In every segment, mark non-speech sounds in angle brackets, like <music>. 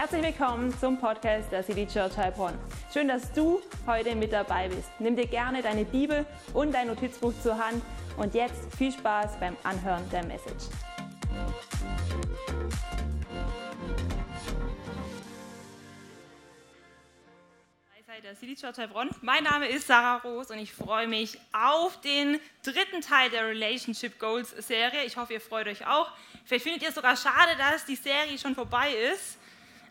Herzlich willkommen zum Podcast der City Church Heilbronn. Schön, dass du heute mit dabei bist. Nimm dir gerne deine Bibel und dein Notizbuch zur Hand und jetzt viel Spaß beim Anhören der Message. der City Church Heilbronn. Mein Name ist Sarah Roos und ich freue mich auf den dritten Teil der Relationship Goals Serie. Ich hoffe, ihr freut euch auch. Vielleicht findet ihr es sogar schade, dass die Serie schon vorbei ist.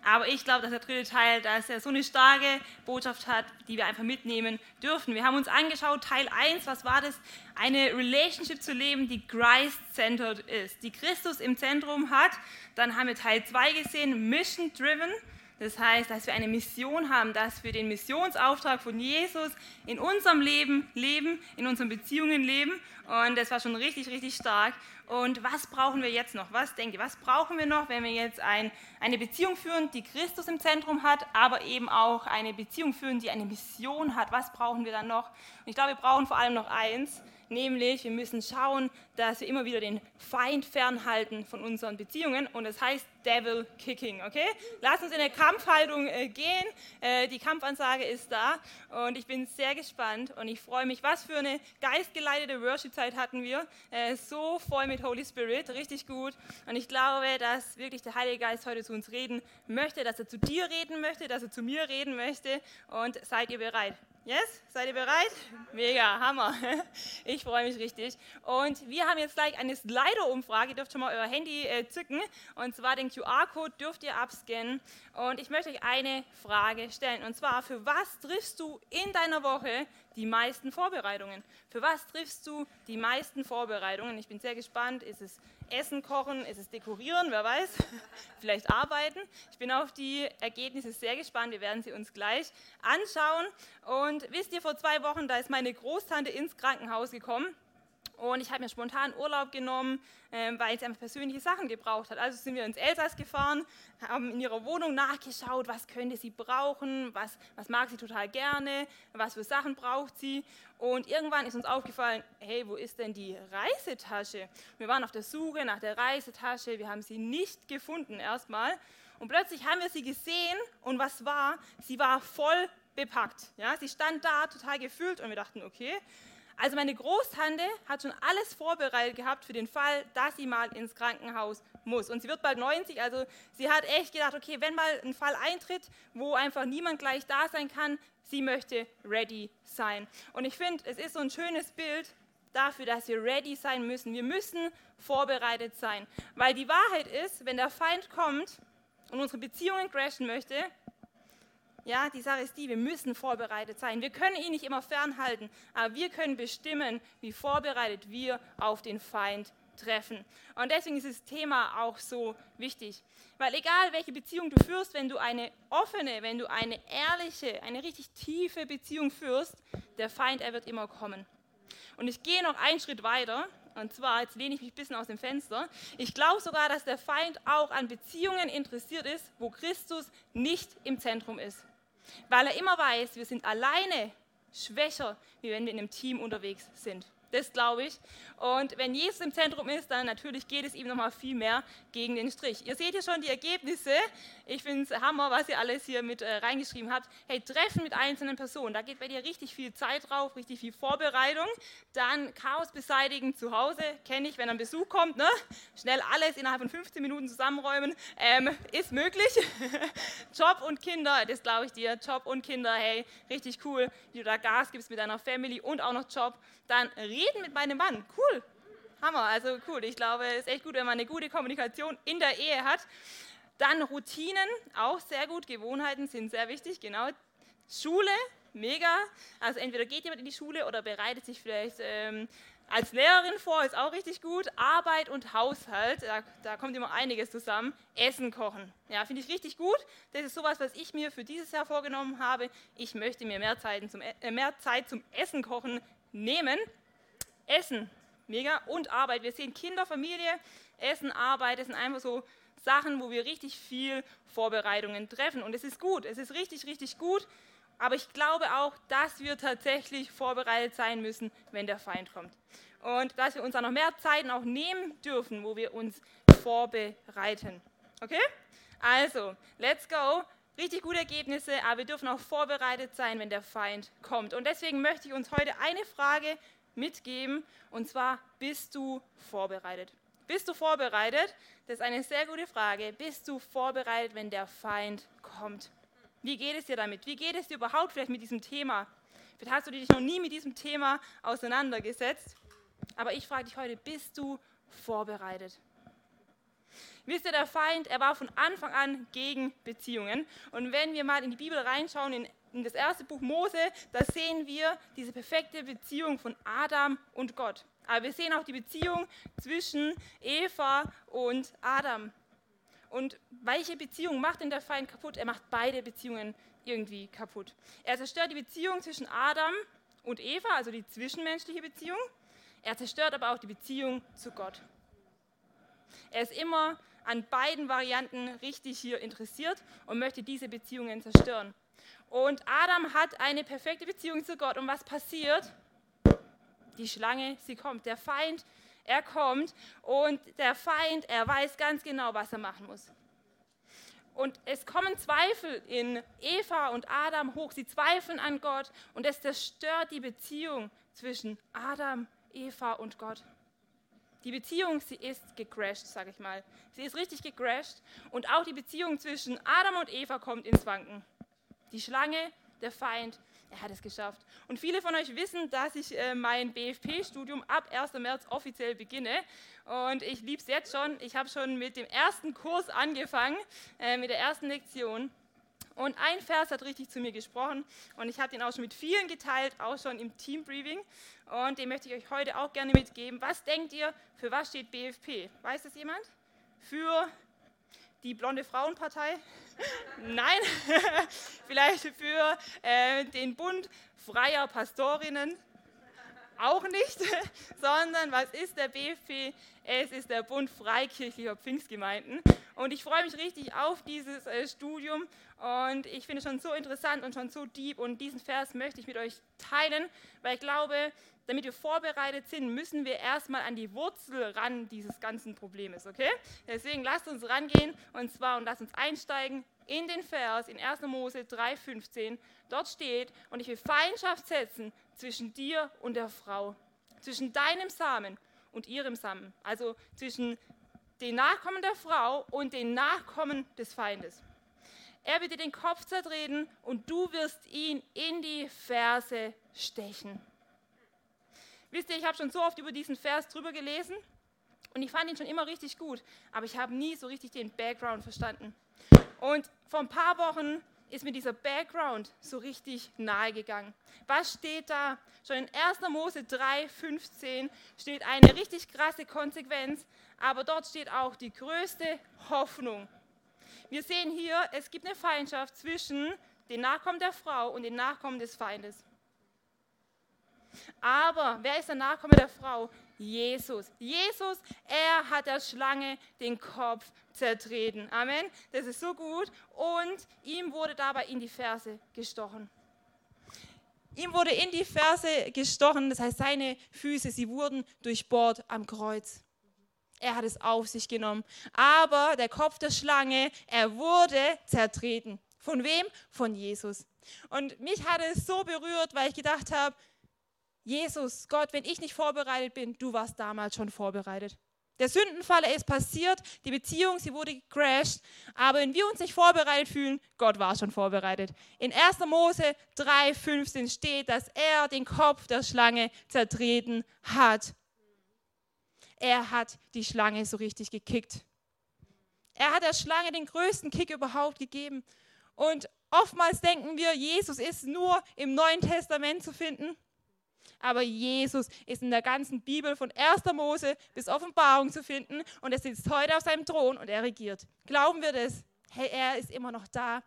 Aber ich glaube, dass der dritte Teil, dass er so eine starke Botschaft hat, die wir einfach mitnehmen dürfen. Wir haben uns angeschaut, Teil 1, was war das? Eine Relationship zu leben, die Christ-centered ist, die Christus im Zentrum hat. Dann haben wir Teil 2 gesehen, Mission-driven. Das heißt, dass wir eine Mission haben, dass wir den Missionsauftrag von Jesus in unserem Leben leben, in unseren Beziehungen leben. Und das war schon richtig, richtig stark. Und was brauchen wir jetzt noch? Was denke ich, was brauchen wir noch, wenn wir jetzt ein, eine Beziehung führen, die Christus im Zentrum hat, aber eben auch eine Beziehung führen, die eine Mission hat? Was brauchen wir dann noch? Und ich glaube, wir brauchen vor allem noch eins, nämlich wir müssen schauen, dass wir immer wieder den Feind fernhalten von unseren Beziehungen und das heißt Devil Kicking, okay? Lass uns in eine Kampfhaltung äh, gehen. Äh, die Kampfansage ist da und ich bin sehr gespannt und ich freue mich, was für eine geistgeleitete Worship-Zeit hatten wir. Äh, so voll mit Holy Spirit, richtig gut und ich glaube, dass wirklich der Heilige Geist heute zu uns reden möchte, dass er zu dir reden möchte, dass er zu mir reden möchte und seid ihr bereit? Yes? Seid ihr bereit? Mega, Hammer. <laughs> Ich freue mich richtig. Und wir haben jetzt gleich eine Slido-Umfrage. Ihr dürft schon mal euer Handy äh, zücken. Und zwar den QR-Code dürft ihr abscannen. Und ich möchte euch eine Frage stellen. Und zwar, für was triffst du in deiner Woche die meisten Vorbereitungen? Für was triffst du die meisten Vorbereitungen? Ich bin sehr gespannt. Ist es Essen kochen, ist es dekorieren, wer weiß, <laughs> vielleicht arbeiten. Ich bin auf die Ergebnisse sehr gespannt, wir werden sie uns gleich anschauen. Und wisst ihr, vor zwei Wochen, da ist meine Großtante ins Krankenhaus gekommen und ich habe mir spontan Urlaub genommen, ähm, weil sie einfach persönliche Sachen gebraucht hat. Also sind wir ins Elsass gefahren, haben in ihrer Wohnung nachgeschaut, was könnte sie brauchen, was, was mag sie total gerne, was für Sachen braucht sie. Und irgendwann ist uns aufgefallen, hey, wo ist denn die Reisetasche? Wir waren auf der Suche nach der Reisetasche, wir haben sie nicht gefunden erstmal. Und plötzlich haben wir sie gesehen und was war? Sie war voll bepackt. Ja, sie stand da total gefüllt und wir dachten, okay, also meine Großtante hat schon alles vorbereitet gehabt für den Fall, dass sie mal ins Krankenhaus muss. Und sie wird bald 90, also sie hat echt gedacht, okay, wenn mal ein Fall eintritt, wo einfach niemand gleich da sein kann, sie möchte ready sein. Und ich finde, es ist so ein schönes Bild dafür, dass wir ready sein müssen. Wir müssen vorbereitet sein. Weil die Wahrheit ist, wenn der Feind kommt und unsere Beziehungen crashen möchte, ja, die Sache ist die, wir müssen vorbereitet sein. Wir können ihn nicht immer fernhalten, aber wir können bestimmen, wie vorbereitet wir auf den Feind treffen. Und deswegen ist das Thema auch so wichtig. Weil egal welche Beziehung du führst, wenn du eine offene, wenn du eine ehrliche, eine richtig tiefe Beziehung führst, der Feind, er wird immer kommen. Und ich gehe noch einen Schritt weiter. Und zwar, jetzt lehne ich mich ein bisschen aus dem Fenster. Ich glaube sogar, dass der Feind auch an Beziehungen interessiert ist, wo Christus nicht im Zentrum ist weil er immer weiß, wir sind alleine schwächer, wie wenn wir in einem Team unterwegs sind. Das glaube ich. Und wenn Jesus im Zentrum ist, dann natürlich geht es ihm nochmal viel mehr gegen den Strich. Ihr seht hier schon die Ergebnisse. Ich finde es Hammer, was ihr alles hier mit äh, reingeschrieben habt. Hey, Treffen mit einzelnen Personen, da geht bei dir richtig viel Zeit drauf, richtig viel Vorbereitung. Dann Chaos beseitigen zu Hause, kenne ich, wenn ein Besuch kommt. Ne? Schnell alles innerhalb von 15 Minuten zusammenräumen, ähm, ist möglich. <laughs> Job und Kinder, das glaube ich dir. Job und Kinder, hey, richtig cool, wie du da Gas gibst mit deiner Family und auch noch Job. Dann reden mit meinem Mann, cool. Hammer, also cool. Ich glaube, es ist echt gut, wenn man eine gute Kommunikation in der Ehe hat. Dann Routinen, auch sehr gut. Gewohnheiten sind sehr wichtig, genau. Schule, mega. Also entweder geht jemand in die Schule oder bereitet sich vielleicht ähm, als Lehrerin vor, ist auch richtig gut. Arbeit und Haushalt, da, da kommt immer einiges zusammen. Essen kochen, ja, finde ich richtig gut. Das ist sowas, was ich mir für dieses Jahr vorgenommen habe. Ich möchte mir mehr, Zeit zum, äh, mehr Zeit zum Essen kochen nehmen. Essen, mega. Und Arbeit. Wir sehen Kinder, Familie, Essen, Arbeit. Das sind einfach so Sachen, wo wir richtig viel Vorbereitungen treffen. Und es ist gut, es ist richtig, richtig gut. Aber ich glaube auch, dass wir tatsächlich vorbereitet sein müssen, wenn der Feind kommt. Und dass wir uns auch noch mehr Zeiten auch nehmen dürfen, wo wir uns vorbereiten. Okay? Also, let's go. Richtig gute Ergebnisse, aber wir dürfen auch vorbereitet sein, wenn der Feind kommt. Und deswegen möchte ich uns heute eine Frage mitgeben, und zwar, bist du vorbereitet? Bist du vorbereitet? Das ist eine sehr gute Frage. Bist du vorbereitet, wenn der Feind kommt? Wie geht es dir damit? Wie geht es dir überhaupt vielleicht mit diesem Thema? Vielleicht hast du dich noch nie mit diesem Thema auseinandergesetzt. Aber ich frage dich heute, bist du vorbereitet? Wisst ihr, der Feind, er war von Anfang an gegen Beziehungen. Und wenn wir mal in die Bibel reinschauen, in, in das erste Buch Mose, da sehen wir diese perfekte Beziehung von Adam und Gott. Aber wir sehen auch die Beziehung zwischen Eva und Adam. Und welche Beziehung macht denn der Feind kaputt? Er macht beide Beziehungen irgendwie kaputt. Er zerstört die Beziehung zwischen Adam und Eva, also die zwischenmenschliche Beziehung. Er zerstört aber auch die Beziehung zu Gott. Er ist immer an beiden Varianten richtig hier interessiert und möchte diese Beziehungen zerstören. Und Adam hat eine perfekte Beziehung zu Gott. Und was passiert? Die Schlange, sie kommt. Der Feind, er kommt. Und der Feind, er weiß ganz genau, was er machen muss. Und es kommen Zweifel in Eva und Adam hoch. Sie zweifeln an Gott und es zerstört die Beziehung zwischen Adam, Eva und Gott. Die Beziehung, sie ist gecrashed, sage ich mal. Sie ist richtig gecrashed und auch die Beziehung zwischen Adam und Eva kommt ins Wanken. Die Schlange, der Feind, er hat es geschafft. Und viele von euch wissen, dass ich äh, mein BFP-Studium ab 1. März offiziell beginne. Und ich liebe es jetzt schon. Ich habe schon mit dem ersten Kurs angefangen, äh, mit der ersten Lektion. Und ein Vers hat richtig zu mir gesprochen und ich habe den auch schon mit vielen geteilt, auch schon im Teambriefing. Und den möchte ich euch heute auch gerne mitgeben. Was denkt ihr, für was steht BFP? Weiß das jemand? Für die blonde Frauenpartei? Nein, <laughs> vielleicht für äh, den Bund freier Pastorinnen? Auch nicht, <laughs> sondern was ist der BFP? Es ist der Bund Freikirchlicher Pfingstgemeinden. Und ich freue mich richtig auf dieses äh, Studium und ich finde es schon so interessant und schon so deep und diesen Vers möchte ich mit euch teilen, weil ich glaube, damit wir vorbereitet sind, müssen wir erstmal an die Wurzel ran dieses ganzen Problems, okay? Deswegen lasst uns rangehen und zwar und lasst uns einsteigen in den Vers in 1. Mose 3,15. Dort steht, und ich will Feindschaft setzen zwischen dir und der Frau, zwischen deinem Samen und ihrem Samen, also zwischen den Nachkommen der Frau und den Nachkommen des Feindes. Er wird dir den Kopf zertreten und du wirst ihn in die Ferse stechen. Wisst ihr, ich habe schon so oft über diesen Vers drüber gelesen und ich fand ihn schon immer richtig gut, aber ich habe nie so richtig den Background verstanden. Und vor ein paar Wochen ist mir dieser Background so richtig nahe gegangen. Was steht da? Schon in 1. Mose 3, 15 steht eine richtig krasse Konsequenz, aber dort steht auch die größte Hoffnung. Wir sehen hier, es gibt eine Feindschaft zwischen den Nachkommen der Frau und den Nachkommen des Feindes. Aber wer ist der Nachkomme der Frau? Jesus. Jesus, er hat der Schlange den Kopf zertreten. Amen. Das ist so gut. Und ihm wurde dabei in die Ferse gestochen. Ihm wurde in die Ferse gestochen, das heißt seine Füße, sie wurden durchbohrt am Kreuz. Er hat es auf sich genommen. Aber der Kopf der Schlange, er wurde zertreten. Von wem? Von Jesus. Und mich hat es so berührt, weil ich gedacht habe, Jesus, Gott, wenn ich nicht vorbereitet bin, du warst damals schon vorbereitet. Der Sündenfall ist passiert, die Beziehung, sie wurde gecrashed, aber wenn wir uns nicht vorbereitet fühlen, Gott war schon vorbereitet. In 1. Mose 3,15 steht, dass er den Kopf der Schlange zertreten hat. Er hat die Schlange so richtig gekickt. Er hat der Schlange den größten Kick überhaupt gegeben. Und oftmals denken wir, Jesus ist nur im Neuen Testament zu finden. Aber Jesus ist in der ganzen Bibel von 1. Mose bis Offenbarung zu finden und er sitzt heute auf seinem Thron und er regiert. Glauben wir das? Hey, er ist immer noch da.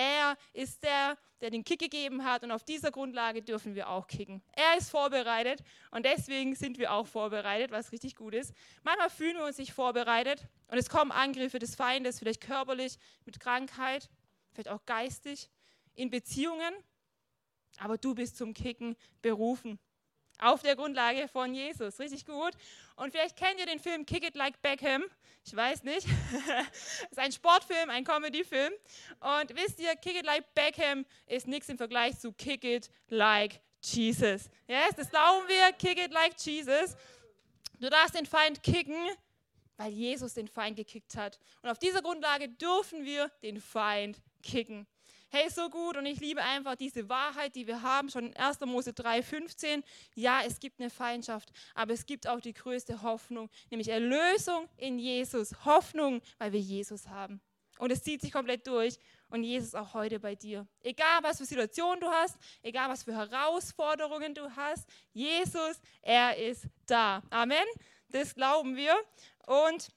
Er ist der, der den Kick gegeben hat und auf dieser Grundlage dürfen wir auch kicken. Er ist vorbereitet und deswegen sind wir auch vorbereitet, was richtig gut ist. Manchmal fühlen wir uns nicht vorbereitet und es kommen Angriffe des Feindes, vielleicht körperlich, mit Krankheit, vielleicht auch geistig, in Beziehungen aber du bist zum Kicken berufen. Auf der Grundlage von Jesus. Richtig gut. Und vielleicht kennt ihr den Film Kick It Like Beckham. Ich weiß nicht. <laughs> Ist ein Sportfilm, ein Comedyfilm. Und wisst ihr, Kick It Like Beckham ist nichts im Vergleich zu Kick It Like Jesus. Yes, das glauben wir. Kick It Like Jesus. Du darfst den Feind kicken, weil Jesus den Feind gekickt hat. Und auf dieser Grundlage dürfen wir den Feind kicken hey, so gut und ich liebe einfach diese Wahrheit, die wir haben, schon in 1. Mose 3, 15. Ja, es gibt eine Feindschaft, aber es gibt auch die größte Hoffnung, nämlich Erlösung in Jesus. Hoffnung, weil wir Jesus haben. Und es zieht sich komplett durch und Jesus auch heute bei dir. Egal, was für Situationen du hast, egal, was für Herausforderungen du hast, Jesus, er ist da. Amen. Das glauben wir. Und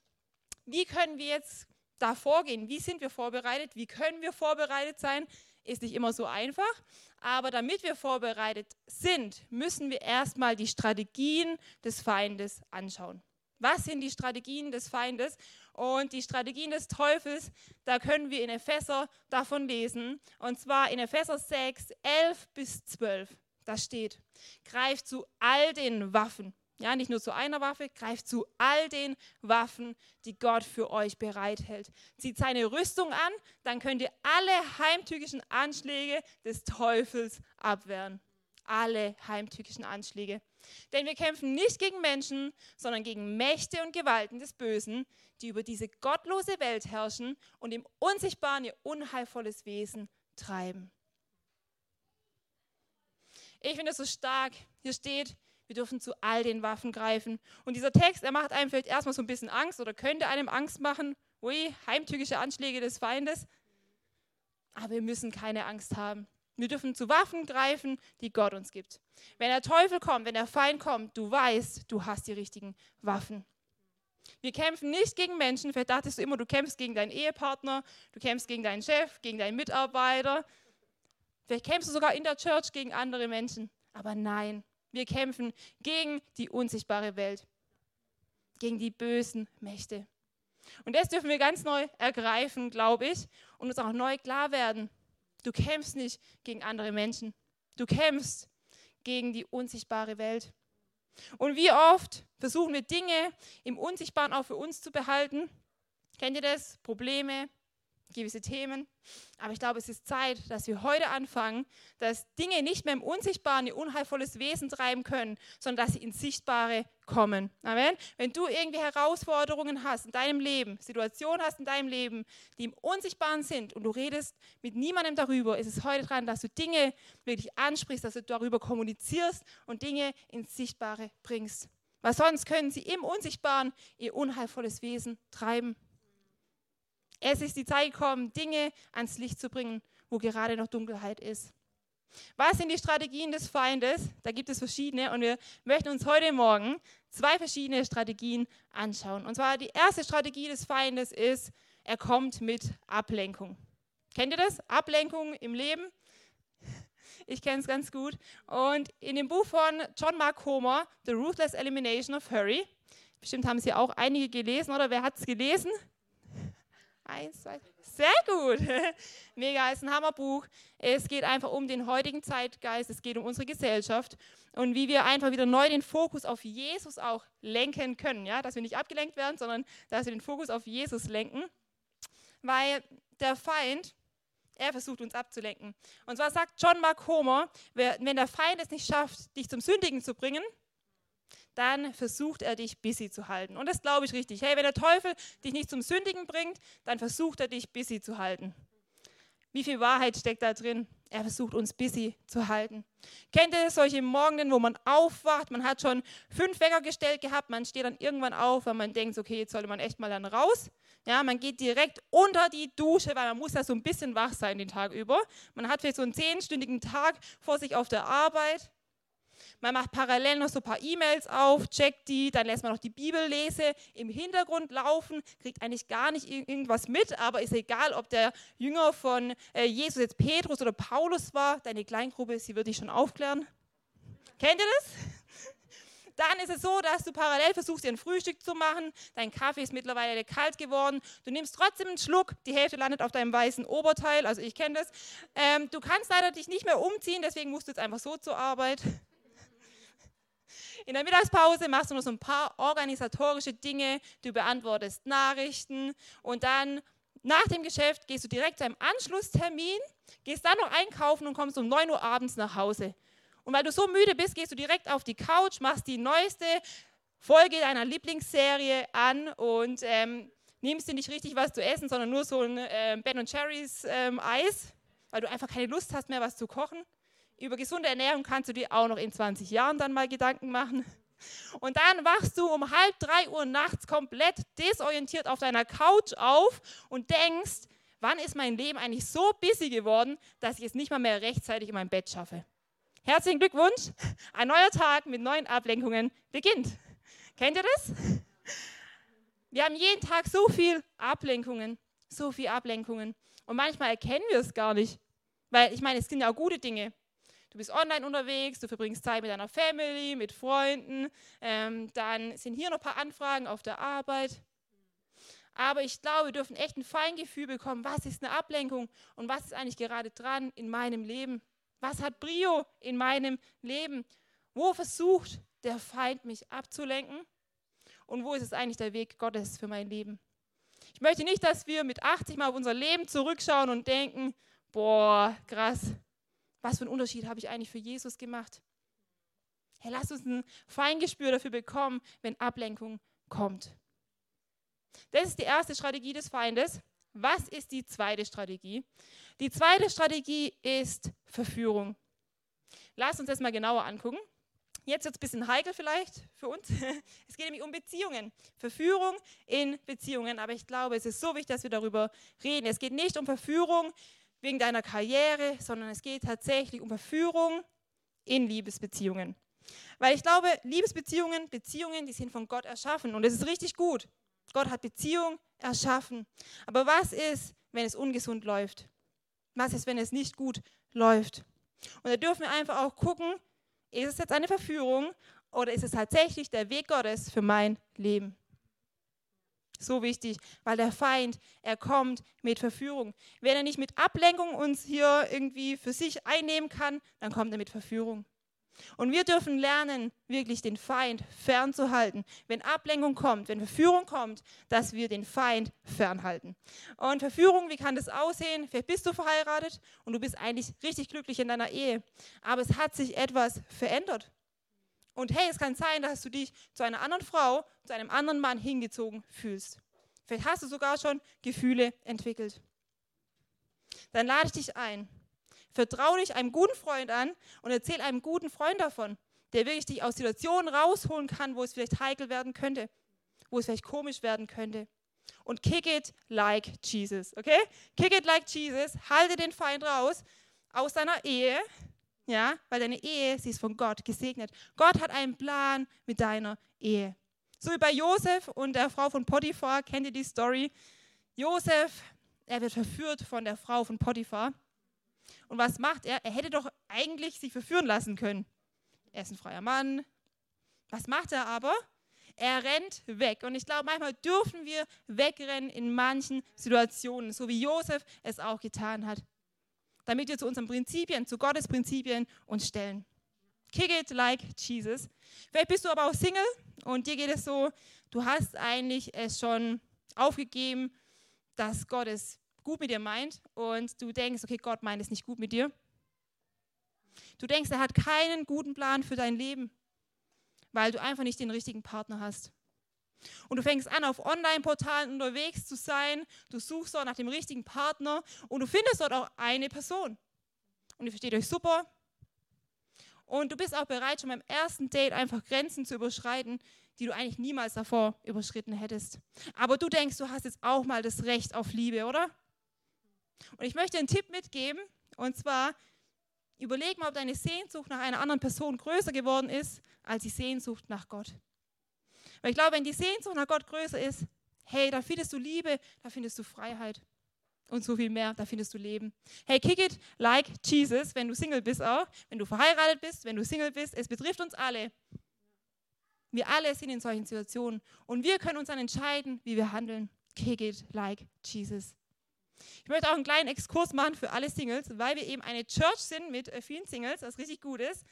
wie können wir jetzt da vorgehen? Wie sind wir vorbereitet? Wie können wir vorbereitet sein? Ist nicht immer so einfach. Aber damit wir vorbereitet sind, müssen wir erstmal die Strategien des Feindes anschauen. Was sind die Strategien des Feindes? Und die Strategien des Teufels, da können wir in Epheser davon lesen. Und zwar in Epheser 6, 11 bis 12. Da steht, greift zu all den Waffen ja, nicht nur zu einer Waffe, greift zu all den Waffen, die Gott für euch bereithält. Zieht seine Rüstung an, dann könnt ihr alle heimtückischen Anschläge des Teufels abwehren. Alle heimtückischen Anschläge. Denn wir kämpfen nicht gegen Menschen, sondern gegen Mächte und Gewalten des Bösen, die über diese gottlose Welt herrschen und im Unsichtbaren ihr unheilvolles Wesen treiben. Ich finde es so stark. Hier steht, wir dürfen zu all den Waffen greifen. Und dieser Text, er macht einem vielleicht erstmal so ein bisschen Angst oder könnte einem Angst machen. Ui, heimtückische Anschläge des Feindes. Aber wir müssen keine Angst haben. Wir dürfen zu Waffen greifen, die Gott uns gibt. Wenn der Teufel kommt, wenn der Feind kommt, du weißt, du hast die richtigen Waffen. Wir kämpfen nicht gegen Menschen. Vielleicht dachtest du immer, du kämpfst gegen deinen Ehepartner, du kämpfst gegen deinen Chef, gegen deinen Mitarbeiter. Vielleicht kämpfst du sogar in der Church gegen andere Menschen. Aber nein, wir kämpfen gegen die unsichtbare Welt, gegen die bösen Mächte. Und das dürfen wir ganz neu ergreifen, glaube ich, und uns auch neu klar werden. Du kämpfst nicht gegen andere Menschen. Du kämpfst gegen die unsichtbare Welt. Und wie oft versuchen wir Dinge im Unsichtbaren auch für uns zu behalten? Kennt ihr das? Probleme, gewisse Themen. Aber ich glaube, es ist Zeit, dass wir heute anfangen, dass Dinge nicht mehr im Unsichtbaren ihr unheilvolles Wesen treiben können, sondern dass sie ins Sichtbare kommen. Amen. Wenn du irgendwie Herausforderungen hast in deinem Leben, Situationen hast in deinem Leben, die im Unsichtbaren sind und du redest mit niemandem darüber, ist es heute dran, dass du Dinge wirklich ansprichst, dass du darüber kommunizierst und Dinge ins Sichtbare bringst. Weil sonst können sie im Unsichtbaren ihr unheilvolles Wesen treiben. Es ist die Zeit gekommen, Dinge ans Licht zu bringen, wo gerade noch Dunkelheit ist. Was sind die Strategien des Feindes? Da gibt es verschiedene und wir möchten uns heute Morgen zwei verschiedene Strategien anschauen. Und zwar die erste Strategie des Feindes ist, er kommt mit Ablenkung. Kennt ihr das? Ablenkung im Leben? Ich kenne es ganz gut. Und in dem Buch von John Mark Homer, The Ruthless Elimination of Hurry, bestimmt haben Sie auch einige gelesen, oder wer hat es gelesen? Eins, zwei, sehr gut. <laughs> Mega, ist ein Hammerbuch. Es geht einfach um den heutigen Zeitgeist, es geht um unsere Gesellschaft und wie wir einfach wieder neu den Fokus auf Jesus auch lenken können. Ja? Dass wir nicht abgelenkt werden, sondern dass wir den Fokus auf Jesus lenken. Weil der Feind, er versucht uns abzulenken. Und zwar sagt John Mark Homer, wenn der Feind es nicht schafft, dich zum Sündigen zu bringen, dann versucht er dich busy zu halten. Und das glaube ich richtig. Hey, wenn der Teufel dich nicht zum Sündigen bringt, dann versucht er dich busy zu halten. Wie viel Wahrheit steckt da drin? Er versucht uns busy zu halten. Kennt ihr solche Morgen, wo man aufwacht, man hat schon fünf Wecker gestellt gehabt, man steht dann irgendwann auf, weil man denkt, okay, jetzt sollte man echt mal dann raus. Ja, man geht direkt unter die Dusche, weil man muss ja so ein bisschen wach sein den Tag über. Man hat vielleicht so einen zehnstündigen Tag vor sich auf der Arbeit. Man macht parallel noch so ein paar E-Mails auf, checkt die, dann lässt man noch die Bibellese im Hintergrund laufen, kriegt eigentlich gar nicht irgendwas mit, aber ist egal, ob der Jünger von äh, Jesus jetzt Petrus oder Paulus war, deine Kleingruppe, sie wird dich schon aufklären. Kennt ihr das? <laughs> Dann ist es so, dass du parallel versuchst, dir ein Frühstück zu machen. Dein Kaffee ist mittlerweile kalt geworden. Du nimmst trotzdem einen Schluck. Die Hälfte landet auf deinem weißen Oberteil. Also ich kenne das. Ähm, du kannst leider dich nicht mehr umziehen, deswegen musst du jetzt einfach so zur Arbeit. In der Mittagspause machst du noch so ein paar organisatorische Dinge. Du beantwortest Nachrichten und dann nach dem Geschäft gehst du direkt zu einem Anschlusstermin, gehst dann noch einkaufen und kommst um 9 Uhr abends nach Hause. Und weil du so müde bist, gehst du direkt auf die Couch, machst die neueste Folge deiner Lieblingsserie an und ähm, nimmst dir nicht richtig was zu essen, sondern nur so ein äh, Ben Cherries ähm, Eis, weil du einfach keine Lust hast mehr, was zu kochen. Über gesunde Ernährung kannst du dir auch noch in 20 Jahren dann mal Gedanken machen. Und dann wachst du um halb drei Uhr nachts komplett desorientiert auf deiner Couch auf und denkst, wann ist mein Leben eigentlich so busy geworden, dass ich es nicht mal mehr rechtzeitig in mein Bett schaffe. Herzlichen Glückwunsch, ein neuer Tag mit neuen Ablenkungen beginnt. Kennt ihr das? Wir haben jeden Tag so viel Ablenkungen, so viel Ablenkungen. Und manchmal erkennen wir es gar nicht. Weil ich meine, es sind ja auch gute Dinge. Du bist online unterwegs, du verbringst Zeit mit deiner Family, mit Freunden. Ähm, dann sind hier noch ein paar Anfragen auf der Arbeit. Aber ich glaube, wir dürfen echt ein Feingefühl bekommen, was ist eine Ablenkung und was ist eigentlich gerade dran in meinem Leben. Was hat Brio in meinem Leben? Wo versucht der Feind mich abzulenken? Und wo ist es eigentlich der Weg Gottes für mein Leben? Ich möchte nicht, dass wir mit 80 mal auf unser Leben zurückschauen und denken, boah, krass, was für einen Unterschied habe ich eigentlich für Jesus gemacht? Hey, lass uns ein Feingespür dafür bekommen, wenn Ablenkung kommt. Das ist die erste Strategie des Feindes. Was ist die zweite Strategie? Die zweite Strategie ist Verführung. Lass uns das mal genauer angucken. Jetzt wird es ein bisschen heikel vielleicht für uns. <laughs> Es geht nämlich um Beziehungen. Verführung in Beziehungen. Aber ich glaube, es ist so wichtig, dass wir darüber reden. Es geht nicht um Verführung wegen deiner Karriere, sondern es geht tatsächlich um Verführung in Liebesbeziehungen. Weil ich glaube, Liebesbeziehungen, Beziehungen, die sind von Gott erschaffen und es ist richtig gut. Gott hat Beziehung erschaffen. Aber was ist, wenn es ungesund läuft? Was ist, wenn es nicht gut läuft? Und da dürfen wir einfach auch gucken, ist es jetzt eine Verführung oder ist es tatsächlich der Weg Gottes für mein Leben? So wichtig, weil der Feind, er kommt mit Verführung. Wenn er nicht mit Ablenkung uns hier irgendwie für sich einnehmen kann, dann kommt er mit Verführung. Und wir dürfen lernen, wirklich den Feind fernzuhalten. Wenn Ablenkung kommt, wenn Verführung kommt, dass wir den Feind fernhalten. Und Verführung, wie kann das aussehen? Vielleicht bist du verheiratet und du bist eigentlich richtig glücklich in deiner Ehe. Aber es hat sich etwas verändert. Und hey, es kann sein, dass du dich zu einer anderen Frau, zu einem anderen Mann hingezogen fühlst. Vielleicht hast du sogar schon Gefühle entwickelt. Dann lade ich dich ein. Vertraue dich einem guten Freund an und erzähl einem guten Freund davon, der wirklich dich aus Situationen rausholen kann, wo es vielleicht heikel werden könnte, wo es vielleicht komisch werden könnte. Und kick it like Jesus, okay? Kick it like Jesus, halte den Feind raus aus deiner Ehe, ja, weil deine Ehe, sie ist von Gott gesegnet. Gott hat einen Plan mit deiner Ehe. So wie bei Josef und der Frau von Potiphar, kennt ihr die Story? Josef, er wird verführt von der Frau von Potiphar. Und was macht er? Er hätte doch eigentlich sich verführen lassen können. Er ist ein freier Mann. Was macht er aber? Er rennt weg. Und ich glaube, manchmal dürfen wir wegrennen in manchen Situationen, so wie Josef es auch getan hat damit wir zu unseren Prinzipien, zu Gottes Prinzipien uns stellen. Kick it like Jesus. Vielleicht bist du aber auch Single und dir geht es so, du hast eigentlich es schon aufgegeben, dass Gott es gut mit dir meint und du denkst, okay, Gott meint es nicht gut mit dir. Du denkst, er hat keinen guten Plan für dein Leben, weil du einfach nicht den richtigen Partner hast. Und du fängst an, auf Online-Portalen unterwegs zu sein. Du suchst dort nach dem richtigen Partner und du findest dort auch eine Person. Und ihr versteht euch super. Und du bist auch bereit, schon beim ersten Date einfach Grenzen zu überschreiten, die du eigentlich niemals davor überschritten hättest. Aber du denkst, du hast jetzt auch mal das Recht auf Liebe, oder? Und ich möchte einen Tipp mitgeben. Und zwar, überleg mal, ob deine Sehnsucht nach einer anderen Person größer geworden ist als die Sehnsucht nach Gott. Weil ich glaube, wenn die Sehnsucht nach Gott größer ist, hey, da findest du Liebe, da findest du Freiheit und so viel mehr, da findest du Leben. Hey, kick it like Jesus, wenn du Single bist auch, wenn du verheiratet bist, wenn du Single bist, es betrifft uns alle. Wir alle sind in solchen Situationen und wir können uns dann entscheiden, wie wir handeln. Kick it like Jesus. Ich möchte auch einen kleinen Exkurs machen für alle Singles, weil wir eben eine Church sind mit äh, vielen Singles, was richtig gut ist.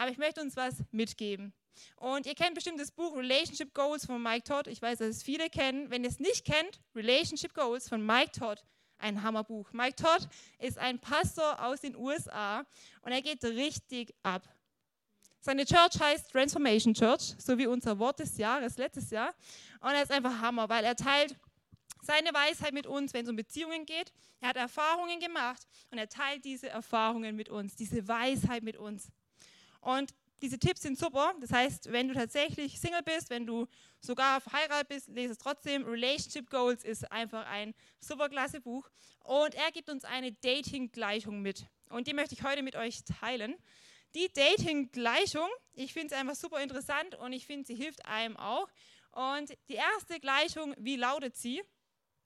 Aber ich möchte uns was mitgeben. Und ihr kennt bestimmt das Buch Relationship Goals von Mike Todd. Ich weiß, dass es viele kennen. Wenn ihr es nicht kennt, Relationship Goals von Mike Todd, ein Hammerbuch. Mike Todd ist ein Pastor aus den USA und er geht richtig ab. Seine Church heißt Transformation Church, so wie unser Wort des Jahres letztes Jahr. Und er ist einfach Hammer, weil er teilt seine Weisheit mit uns, wenn es um Beziehungen geht. Er hat Erfahrungen gemacht und er teilt diese Erfahrungen mit uns, diese Weisheit mit uns. Und diese Tipps sind super. Das heißt, wenn du tatsächlich Single bist, wenn du sogar verheiratet bist, lese es trotzdem. Relationship Goals ist einfach ein super klasse Buch. Und er gibt uns eine Dating-Gleichung mit. Und die möchte ich heute mit euch teilen. Die Dating-Gleichung, ich finde es einfach super interessant und ich finde, sie hilft einem auch. Und die erste Gleichung, wie lautet sie?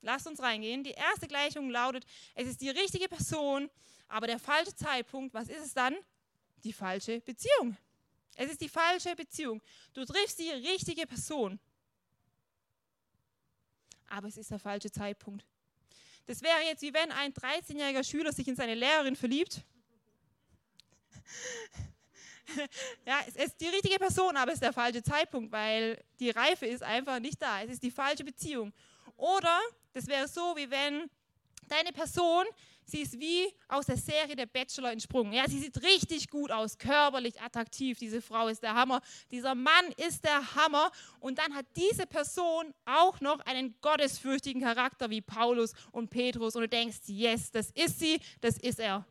Lasst uns reingehen. Die erste Gleichung lautet, es ist die richtige Person, aber der falsche Zeitpunkt, was ist es dann? Die falsche Beziehung. Es ist die falsche Beziehung. Du triffst die richtige Person, aber es ist der falsche Zeitpunkt. Das wäre jetzt wie wenn ein 13-jähriger Schüler sich in seine Lehrerin verliebt. <laughs> ja, es ist die richtige Person, aber es ist der falsche Zeitpunkt, weil die Reife ist einfach nicht da. Es ist die falsche Beziehung. Oder das wäre so, wie wenn deine Person Sie ist wie aus der Serie Der Bachelor entsprungen. Ja, sie sieht richtig gut aus, körperlich attraktiv. Diese Frau ist der Hammer. Dieser Mann ist der Hammer. Und dann hat diese Person auch noch einen gottesfürchtigen Charakter wie Paulus und Petrus. Und du denkst, yes, das ist sie, das ist er.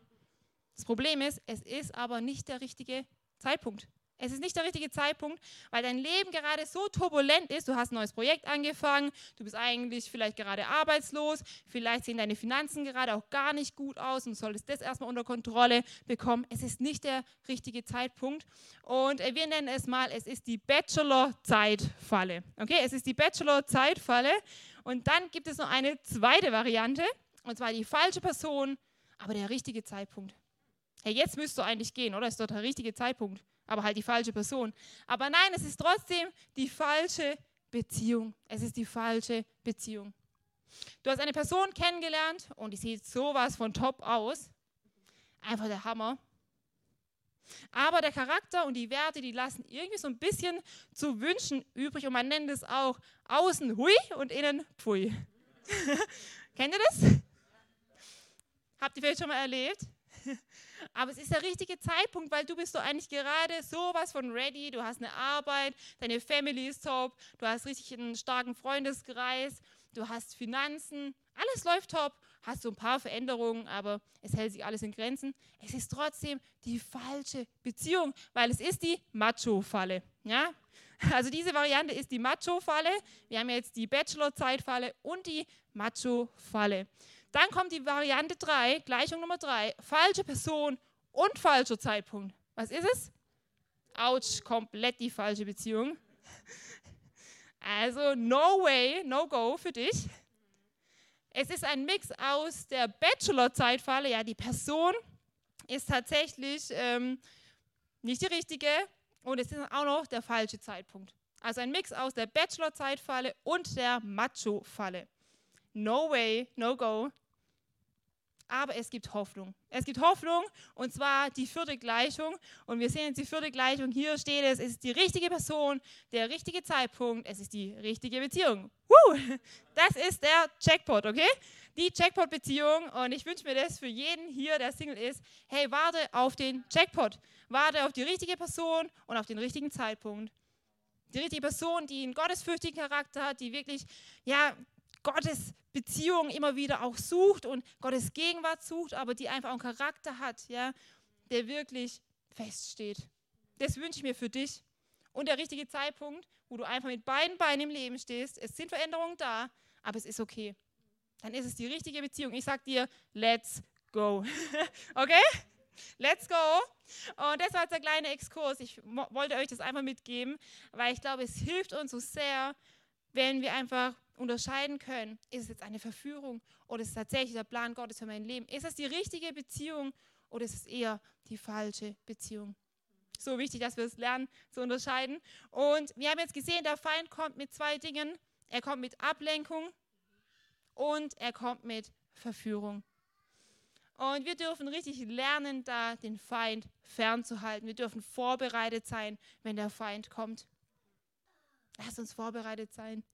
Das Problem ist, es ist aber nicht der richtige Zeitpunkt. Es ist nicht der richtige Zeitpunkt, weil dein Leben gerade so turbulent ist. Du hast ein neues Projekt angefangen, du bist eigentlich vielleicht gerade arbeitslos, vielleicht sehen deine Finanzen gerade auch gar nicht gut aus und solltest das erstmal unter Kontrolle bekommen. Es ist nicht der richtige Zeitpunkt. Und äh, wir nennen es mal, es ist die Bachelor-Zeitfalle. Okay, es ist die Bachelor-Zeitfalle. Und dann gibt es noch eine zweite Variante, und zwar die falsche Person, aber der richtige Zeitpunkt. Hey, jetzt müsst du eigentlich gehen, oder? Ist doch der richtige Zeitpunkt aber halt die falsche Person. Aber nein, es ist trotzdem die falsche Beziehung. Es ist die falsche Beziehung. Du hast eine Person kennengelernt und die sieht sowas von top aus. Einfach der Hammer. Aber der Charakter und die Werte, die lassen irgendwie so ein bisschen zu wünschen übrig und man nennt es auch außen hui und innen pfui. <laughs> Kennt ihr das? Habt ihr vielleicht schon mal erlebt? <laughs> Aber es ist der richtige Zeitpunkt, weil du bist doch eigentlich gerade sowas von ready. Du hast eine Arbeit, deine Family ist top, du hast richtig einen starken Freundeskreis, du hast Finanzen, alles läuft top. Hast so ein paar Veränderungen, aber es hält sich alles in Grenzen. Es ist trotzdem die falsche Beziehung, weil es ist die Macho-Falle. Ja? <laughs> Also diese Variante ist die Macho-Falle. Wir haben jetzt die Bachelor-Zeitfalle und die Macho-Falle. Dann kommt die Variante 3, Gleichung Nummer 3, falsche Person und falscher Zeitpunkt. Was ist es? Autsch, komplett die falsche Beziehung. Also no way, no go für dich. Es ist ein Mix aus der Bachelor-Zeitfalle, ja, die Person ist tatsächlich ähm, nicht die richtige und es ist auch noch der falsche Zeitpunkt. Also ein Mix aus der Bachelor-Zeitfalle und der Macho-Falle. No way, no go aber es gibt Hoffnung. Es gibt Hoffnung und zwar die vierte Gleichung. Und wir sehen jetzt die vierte Gleichung. Hier steht es, es ist die richtige Person, der richtige Zeitpunkt, es ist die richtige Beziehung. Woo! Das ist der Jackpot, okay? Die Jackpot-Beziehung. Und ich wünsche mir das für jeden hier, der Single ist. Hey, warte auf den Jackpot. Warte auf die richtige Person und auf den richtigen Zeitpunkt. Die richtige Person, die einen gottesfürchtigen Charakter hat, die wirklich, ja, Gottes Beziehung immer wieder auch sucht und Gottes Gegenwart sucht, aber die einfach einen Charakter hat, ja, der wirklich feststeht. Das wünsche ich mir für dich. Und der richtige Zeitpunkt, wo du einfach mit beiden Beinen im Leben stehst. Es sind Veränderungen da, aber es ist okay. Dann ist es die richtige Beziehung. Ich sage dir, let's go. <laughs> okay? Let's go. Und das war jetzt der kleine Exkurs. Ich wollte euch das einfach mitgeben, weil ich glaube, es hilft uns so sehr, wenn wir einfach unterscheiden können, ist es jetzt eine Verführung oder ist es tatsächlich der Plan Gottes für mein Leben? Ist es die richtige Beziehung oder ist es eher die falsche Beziehung? So wichtig, dass wir es lernen zu unterscheiden. Und wir haben jetzt gesehen, der Feind kommt mit zwei Dingen. Er kommt mit Ablenkung und er kommt mit Verführung. Und wir dürfen richtig lernen, da den Feind fernzuhalten. Wir dürfen vorbereitet sein, wenn der Feind kommt. Lass uns vorbereitet sein.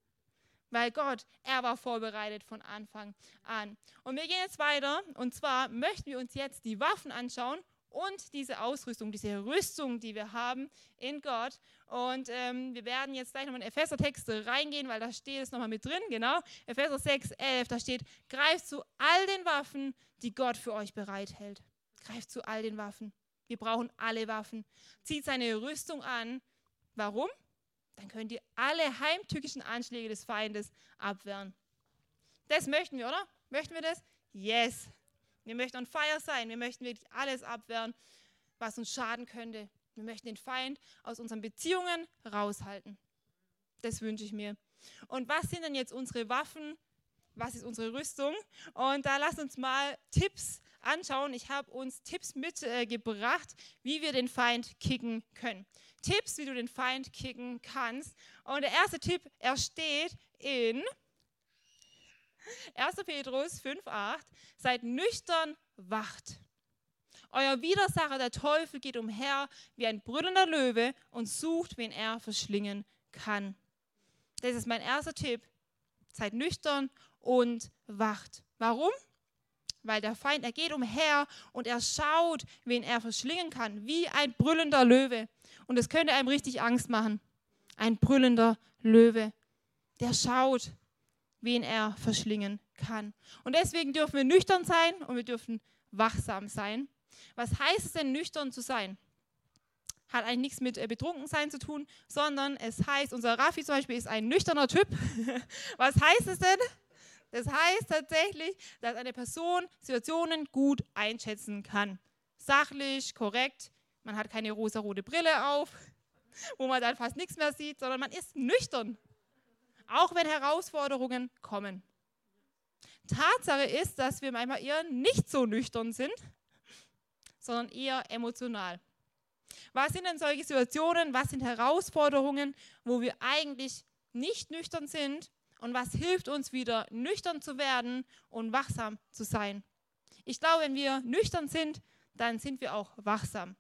Weil Gott, er war vorbereitet von Anfang an. Und wir gehen jetzt weiter. Und zwar möchten wir uns jetzt die Waffen anschauen und diese Ausrüstung, diese Rüstung, die wir haben in Gott. Und ähm, wir werden jetzt gleich nochmal in Epheser-Text reingehen, weil da steht es nochmal mit drin, genau. Epheser 6, 11, da steht, greift zu all den Waffen, die Gott für euch bereithält. Greift zu all den Waffen. Wir brauchen alle Waffen. Zieht seine Rüstung an. Warum? Dann könnt ihr alle heimtückischen Anschläge des Feindes abwehren. Das möchten wir, oder? Möchten wir das? Yes. Wir möchten on fire sein. Wir möchten wirklich alles abwehren, was uns schaden könnte. Wir möchten den Feind aus unseren Beziehungen raushalten. Das wünsche ich mir. Und was sind denn jetzt unsere Waffen? Was ist unsere Rüstung? Und da lasst uns mal Tipps anschauen. Ich habe uns Tipps mitgebracht, wie wir den Feind kicken können. Tipps, wie du den Feind kicken kannst. Und der erste Tipp, er steht in 1. Petrus 5,8. Seid nüchtern, wacht. Euer Widersacher, der Teufel, geht umher wie ein brüllender Löwe und sucht, wen er verschlingen kann. Das ist mein erster Tipp. Seid nüchtern und wacht. Warum? Weil der Feind, er geht umher und er schaut, wen er verschlingen kann, wie ein brüllender Löwe. Und es könnte einem richtig Angst machen. Ein brüllender Löwe, der schaut, wen er verschlingen kann. Und deswegen dürfen wir nüchtern sein und wir dürfen wachsam sein. Was heißt es denn, nüchtern zu sein? Hat eigentlich nichts mit äh, Betrunkensein zu tun, sondern es heißt, unser Raffi zum Beispiel ist ein nüchterner Typ. <laughs> Was heißt es denn? Das heißt tatsächlich, dass eine Person Situationen gut einschätzen kann. Sachlich, korrekt, man hat keine rosa-rote Brille auf, <laughs> wo man dann fast nichts mehr sieht, sondern man ist nüchtern, auch wenn Herausforderungen kommen. Tatsache ist, dass wir manchmal eher nicht so nüchtern sind, <laughs> sondern eher emotional. Was sind denn solche Situationen, was sind Herausforderungen, wo wir eigentlich nicht nüchtern sind und was hilft uns wieder nüchtern zu werden und wachsam zu sein? Ich glaube, wenn wir nüchtern sind, dann sind wir auch wachsam.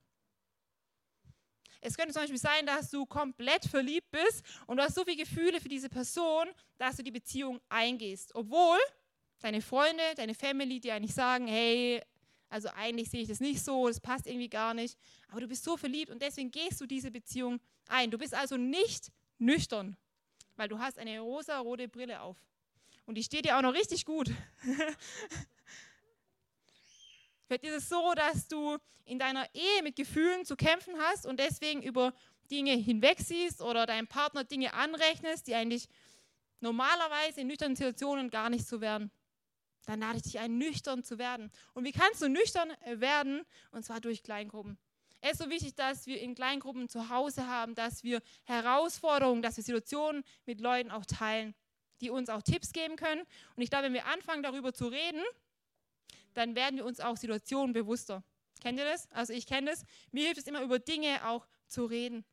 Es könnte zum Beispiel sein, dass du komplett verliebt bist und du hast so viele Gefühle für diese Person, dass du die Beziehung eingehst. Obwohl deine Freunde, deine Family dir eigentlich sagen, hey, also eigentlich sehe ich das nicht so, das passt irgendwie gar nicht. Aber du bist so verliebt und deswegen gehst du diese Beziehung ein. Du bist also nicht nüchtern, weil du hast eine rosa-rote Brille auf. Und die steht dir auch noch richtig gut. <laughs> Vielleicht ist es so, dass du in deiner Ehe mit Gefühlen zu kämpfen hast und deswegen über Dinge hinwegsiehst oder deinem Partner Dinge anrechnest, die eigentlich normalerweise in nüchternen Situationen gar nicht so werden. Dann lade ich dich ein, nüchtern zu werden. Und wie kannst du nüchtern werden? Und zwar durch Kleingruppen. Es ist so wichtig, dass wir in Kleingruppen zu Hause haben, dass wir Herausforderungen, dass wir Situationen mit Leuten auch teilen, die uns auch Tipps geben können. Und ich glaube, wenn wir anfangen, darüber zu reden, dann werden wir uns auch Situationen bewusster. Kennt ihr das? Also ich kenne das. Mir hilft es immer, über Dinge auch zu reden.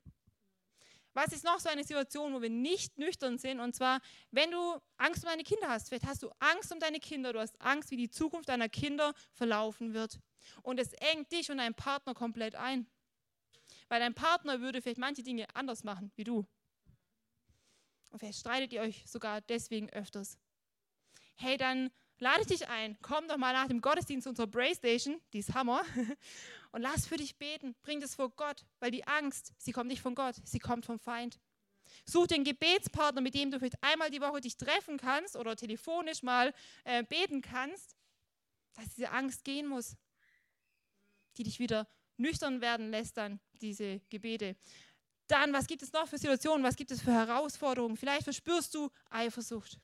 Was ist noch so eine Situation, wo wir nicht nüchtern sind? Und zwar, wenn du Angst um deine Kinder hast. Vielleicht hast du Angst um deine Kinder. Du hast Angst, wie die Zukunft deiner Kinder verlaufen wird. Und es engt dich und deinen Partner komplett ein. Weil dein Partner würde vielleicht manche Dinge anders machen wie du. Und vielleicht streitet ihr euch sogar deswegen öfters. Hey, dann lade ich dich ein, komm doch mal nach dem Gottesdienst zu unserer Braystation, die ist Hammer, <laughs> und lass für dich beten. Bring das vor Gott, weil die Angst, sie kommt nicht von Gott, sie kommt vom Feind. Such den Gebetspartner, mit dem du vielleicht einmal die Woche dich treffen kannst oder telefonisch mal äh, beten kannst, dass diese Angst gehen muss, die dich wieder nüchtern werden lässt, dann diese Gebete. Dann, was gibt es noch für Situationen, was gibt es für Herausforderungen? Vielleicht verspürst du Eifersucht.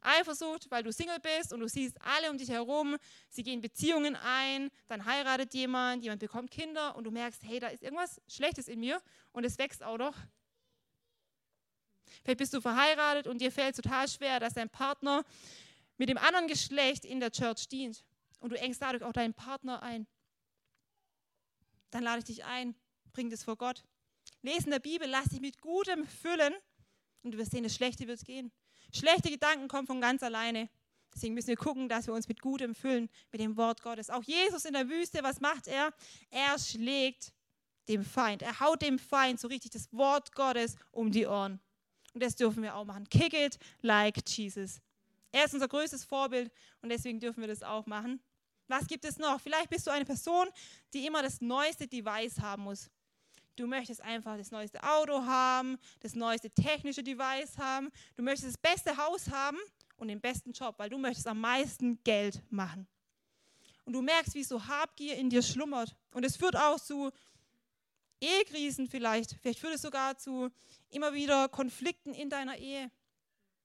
Eifersucht, weil du Single bist und du siehst alle um dich herum, sie gehen Beziehungen ein, dann heiratet jemand, jemand bekommt Kinder und du merkst, hey, da ist irgendwas Schlechtes in mir und es wächst auch noch. Vielleicht bist du verheiratet und dir fällt total schwer, dass dein Partner mit dem anderen Geschlecht in der Church dient und du engst dadurch auch deinen Partner ein. Dann lade ich dich ein, bring das vor Gott. Lesen der Bibel, lass dich mit Gutem füllen und du wirst sehen, das Schlechte wird gehen. Schlechte Gedanken kommen von ganz alleine. Deswegen müssen wir gucken, dass wir uns mit Gutem füllen, mit dem Wort Gottes. Auch Jesus in der Wüste, was macht er? Er schlägt dem Feind. Er haut dem Feind so richtig das Wort Gottes um die Ohren. Und das dürfen wir auch machen. Kick it like Jesus. Er ist unser größtes Vorbild und deswegen dürfen wir das auch machen. Was gibt es noch? Vielleicht bist du eine Person, die immer das neueste Device haben muss. Du möchtest einfach das neueste Auto haben, das neueste technische Device haben. Du möchtest das beste Haus haben und den besten Job, weil du möchtest am meisten Geld machen. Und du merkst, wie so Habgier in dir schlummert. Und es führt auch zu Ehekrisen vielleicht. Vielleicht führt es sogar zu immer wieder Konflikten in deiner Ehe.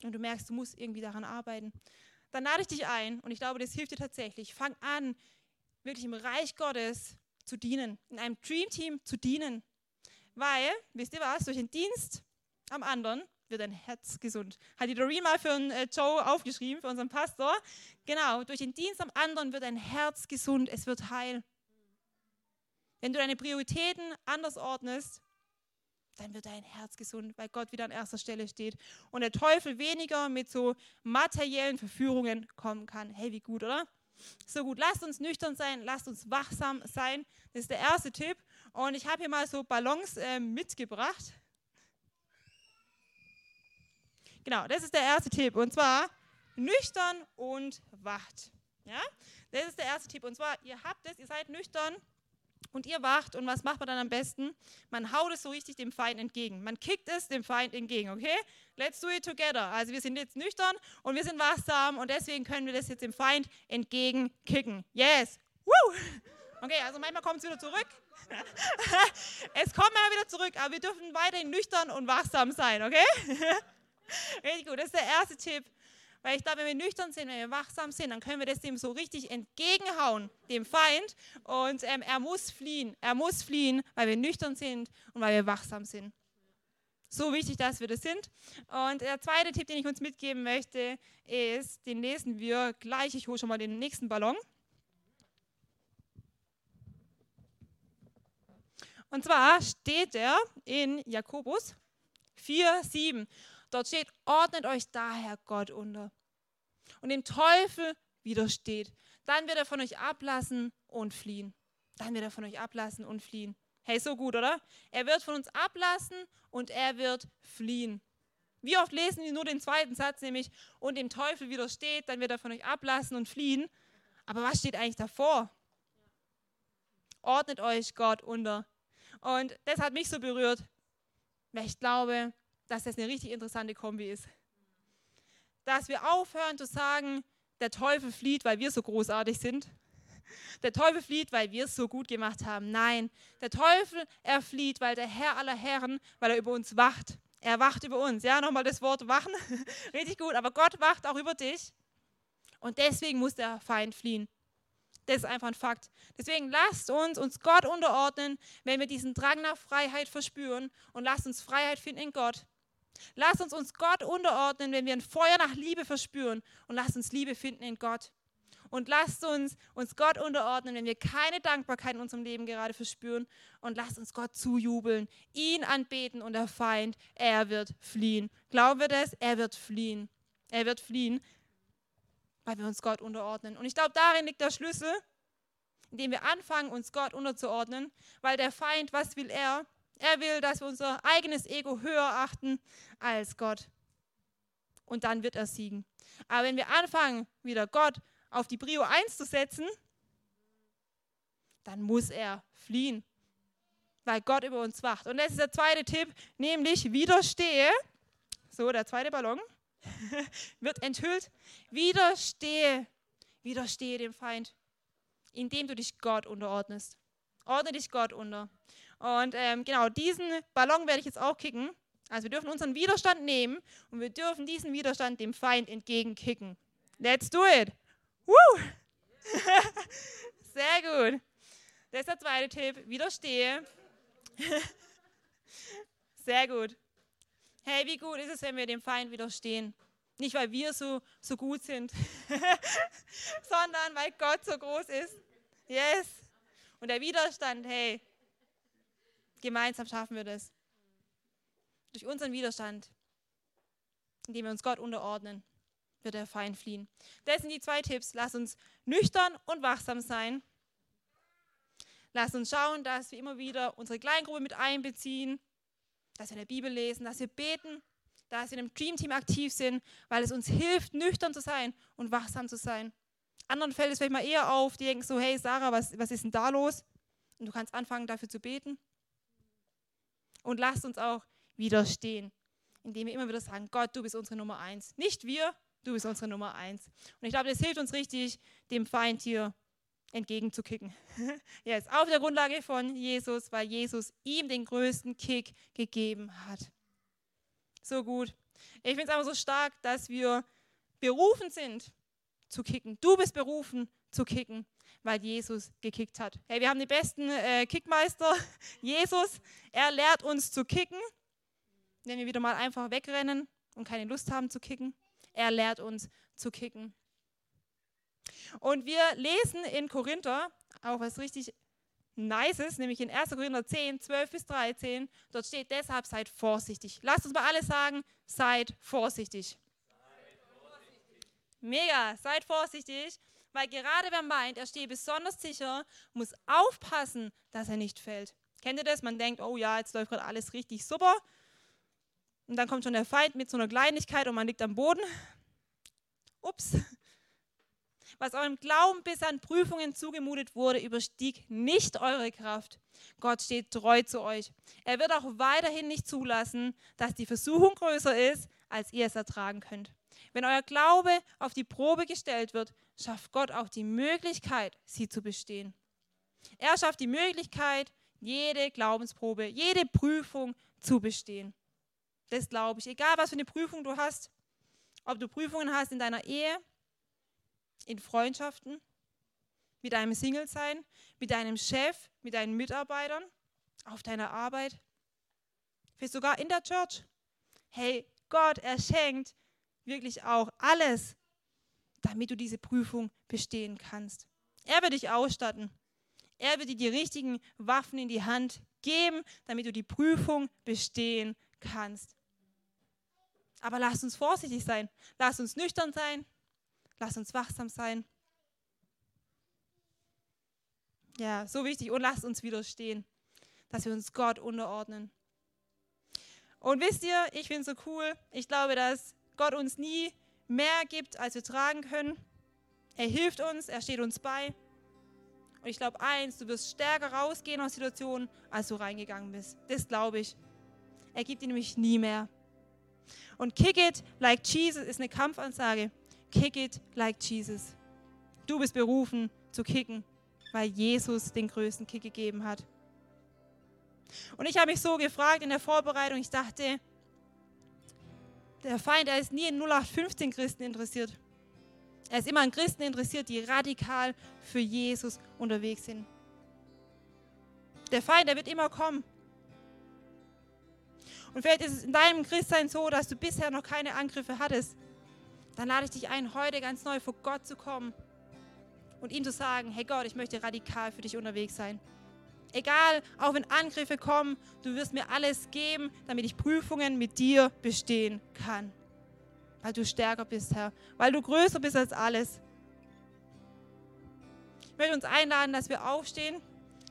Und du merkst, du musst irgendwie daran arbeiten. Dann lade ich dich ein und ich glaube, das hilft dir tatsächlich. Fang an, wirklich im Reich Gottes zu dienen, in einem Dream Team zu dienen. Weil, wisst ihr was, durch den Dienst am anderen wird dein Herz gesund. Hat die Doreen mal für einen, äh, Joe aufgeschrieben, für unseren Pastor. Genau, durch den Dienst am anderen wird dein Herz gesund, es wird heil. Wenn du deine Prioritäten anders ordnest, dann wird dein Herz gesund, weil Gott wieder an erster Stelle steht und der Teufel weniger mit so materiellen Verführungen kommen kann. Hey, wie gut, oder? So gut, lasst uns nüchtern sein, lasst uns wachsam sein. Das ist der erste Tipp. Und ich habe hier mal so Ballons äh, mitgebracht. Genau, das ist der erste Tipp. Und zwar nüchtern und wacht. Ja, das ist der erste Tipp. Und zwar, ihr habt es, ihr seid nüchtern und ihr wacht. Und was macht man dann am besten? Man haut es so richtig dem Feind entgegen. Man kickt es dem Feind entgegen, okay? Let's do it together. Also wir sind jetzt nüchtern und wir sind wachsam und deswegen können wir das jetzt dem Feind entgegenkicken. Yes! Woo! Okay, also manchmal kommt es wieder zurück. <laughs> es kommt mal wieder zurück, aber wir dürfen weiterhin nüchtern und wachsam sein, okay? <laughs> Richtig gut, das ist der erste Tipp. Weil ich glaube, wenn wir nüchtern sind, wenn wir wachsam sind, dann können wir das dem so richtig entgegenhauen, dem Feind. Und ähm, er muss fliehen. Er muss fliehen, weil wir nüchtern sind und weil wir wachsam sind. So wichtig, dass wir das sind. Und der zweite Tipp, den ich uns mitgeben möchte, ist, den lesen wir gleich. Ich hole schon mal den nächsten Ballon. Und zwar steht er in Jakobus 4, 7. Dort steht, ordnet euch daher Gott unter und dem Teufel widersteht. Dann wird er von euch ablassen und fliehen. Dann wird er von euch ablassen und fliehen. Hey, so gut, oder? Er wird von uns ablassen und er wird fliehen. Wie oft lesen wir nur den zweiten Satz, nämlich, und dem Teufel widersteht, dann wird er von euch ablassen und fliehen. Aber was steht eigentlich davor? Ordnet euch Gott unter. Und das hat mich so berührt, weil ich glaube, dass das eine richtig interessante Kombi ist. Dass wir aufhören zu sagen, der Teufel flieht, weil wir so großartig sind. Der Teufel flieht, weil wir es so gut gemacht haben. Nein, der Teufel, er flieht, weil der Herr aller Herren, weil er über uns wacht. Er wacht über uns. Ja, nochmal das Wort wachen. <laughs> Richtig gut. Aber Gott wacht auch über dich. Und deswegen muss der Feind fliehen. Das ist einfach ein Fakt. Deswegen lasst uns uns Gott unterordnen, wenn wir diesen Drang nach Freiheit verspüren und lasst uns Freiheit finden in Gott. Lass uns uns Gott unterordnen, wenn wir ein Feuer nach Liebe verspüren und lass uns Liebe finden in Gott. Und lasst uns uns Gott unterordnen, wenn wir keine Dankbarkeit in unserem Leben gerade verspüren und lasst uns Gott zujubeln, ihn anbeten und der Feind, er wird fliehen. Glauben wir das? Er wird fliehen. Er wird fliehen, weil wir uns Gott unterordnen. Und ich glaube, darin liegt der Schlüssel, indem wir anfangen, uns Gott unterzuordnen, weil der Feind, was will er? Er will, dass wir unser eigenes Ego höher achten als Gott. Und dann wird er siegen. Aber wenn wir anfangen, wieder Gott auf die Brio 1 zu setzen, dann muss er fliehen, weil Gott über uns wacht. Und das ist der zweite Tipp, nämlich widerstehe. So, der zweite Ballon <laughs> wird enthüllt. Widerstehe, widerstehe dem Feind, indem du dich Gott unterordnest. Ordne dich Gott unter. Und ähm, genau, diesen Ballon werde ich jetzt auch kicken. Also wir dürfen unseren Widerstand nehmen und wir dürfen diesen Widerstand dem Feind entgegenkicken. Let's do it. Woo! <laughs> Sehr gut. Das ist der zweite Tipp. Widerstehe. <laughs> Sehr gut. Hey, wie gut ist es, wenn wir dem Feind widerstehen? Nicht, weil wir so, so gut sind, <laughs> sondern weil Gott so groß ist. Yes. Und der Widerstand, hey, Gemeinsam schaffen wir das. Durch unseren Widerstand, indem wir uns Gott unterordnen. wird der Feind fliehen. Das sind die zwei Tipps. Lass uns nüchtern und wachsam sein. Lass uns schauen, dass wir immer wieder unsere Kleingruppe mit einbeziehen, dass wir in der Bibel lesen, dass wir beten, dass wir in einem Dreamteam aktiv sind, weil es uns hilft, nüchtern zu sein und wachsam zu sein. Anderen fällt es vielleicht mal eher auf, die denken so, hey Sarah, was, was ist denn da los? Und du kannst anfangen, dafür zu beten. Und lasst uns auch widerstehen, indem wir immer wieder sagen, Gott, du bist unsere Nummer eins. Nicht wir, du bist unsere Nummer eins. Und ich glaube, das hilft uns richtig, dem Feind hier entgegenzukicken. <laughs> Jetzt auf der Grundlage von Jesus, weil Jesus ihm den größten Kick gegeben hat. So gut. Ich finde es aber so stark, dass wir berufen sind zu kicken. Du bist berufen zu kicken, weil Jesus gekickt hat. Hey, wir haben den besten äh, Kickmeister, <laughs> Jesus. Er lehrt uns zu kicken, wenn wir wieder mal einfach wegrennen und keine Lust haben zu kicken. Er lehrt uns zu kicken. Und wir lesen in Korinther auch was richtig Nices, nämlich in 1. Korinther 10, 12 bis 13. Dort steht deshalb, seid vorsichtig. Lasst uns mal alle sagen, seid vorsichtig. Seid vorsichtig. Mega, seid vorsichtig, weil gerade wer meint, er stehe besonders sicher, muss aufpassen, dass er nicht fällt. Kennt ihr das? Man denkt, oh ja, jetzt läuft gerade alles richtig super. Und dann kommt schon der Feind mit so einer Kleinigkeit und man liegt am Boden. Ups, was eurem Glauben bis an Prüfungen zugemutet wurde, überstieg nicht eure Kraft. Gott steht treu zu euch. Er wird auch weiterhin nicht zulassen, dass die Versuchung größer ist, als ihr es ertragen könnt. Wenn euer Glaube auf die Probe gestellt wird, schafft Gott auch die Möglichkeit, sie zu bestehen. Er schafft die Möglichkeit, jede Glaubensprobe, jede Prüfung zu bestehen. Das glaube ich. Egal, was für eine Prüfung du hast, ob du Prüfungen hast in deiner Ehe, in Freundschaften, mit deinem Single-Sein, mit deinem Chef, mit deinen Mitarbeitern, auf deiner Arbeit, vielleicht sogar in der Church. Hey, Gott, er schenkt wirklich auch alles, damit du diese Prüfung bestehen kannst. Er wird dich ausstatten. Er wird dir die richtigen Waffen in die Hand geben, damit du die Prüfung bestehen kannst. Aber lass uns vorsichtig sein. Lass uns nüchtern sein. Lass uns wachsam sein. Ja, so wichtig. Und lasst uns widerstehen, dass wir uns Gott unterordnen. Und wisst ihr, ich finde es so cool. Ich glaube, dass Gott uns nie mehr gibt, als wir tragen können. Er hilft uns, er steht uns bei. Und ich glaube eins, du wirst stärker rausgehen aus Situationen, als du reingegangen bist. Das glaube ich. Er gibt dir nämlich nie mehr. Und Kick it like Jesus ist eine Kampfansage. Kick it like Jesus. Du bist berufen zu kicken, weil Jesus den größten Kick gegeben hat. Und ich habe mich so gefragt in der Vorbereitung, ich dachte, der Feind, er ist nie in 0815 Christen interessiert. Er ist immer an Christen interessiert, die radikal für Jesus unterwegs sind. Der Feind, der wird immer kommen. Und vielleicht ist es in deinem Christsein so, dass du bisher noch keine Angriffe hattest dann lade ich dich ein, heute ganz neu vor Gott zu kommen und ihm zu sagen, hey Gott, ich möchte radikal für dich unterwegs sein. Egal, auch wenn Angriffe kommen, du wirst mir alles geben, damit ich Prüfungen mit dir bestehen kann. Weil du stärker bist, Herr. Weil du größer bist als alles. Ich möchte uns einladen, dass wir aufstehen,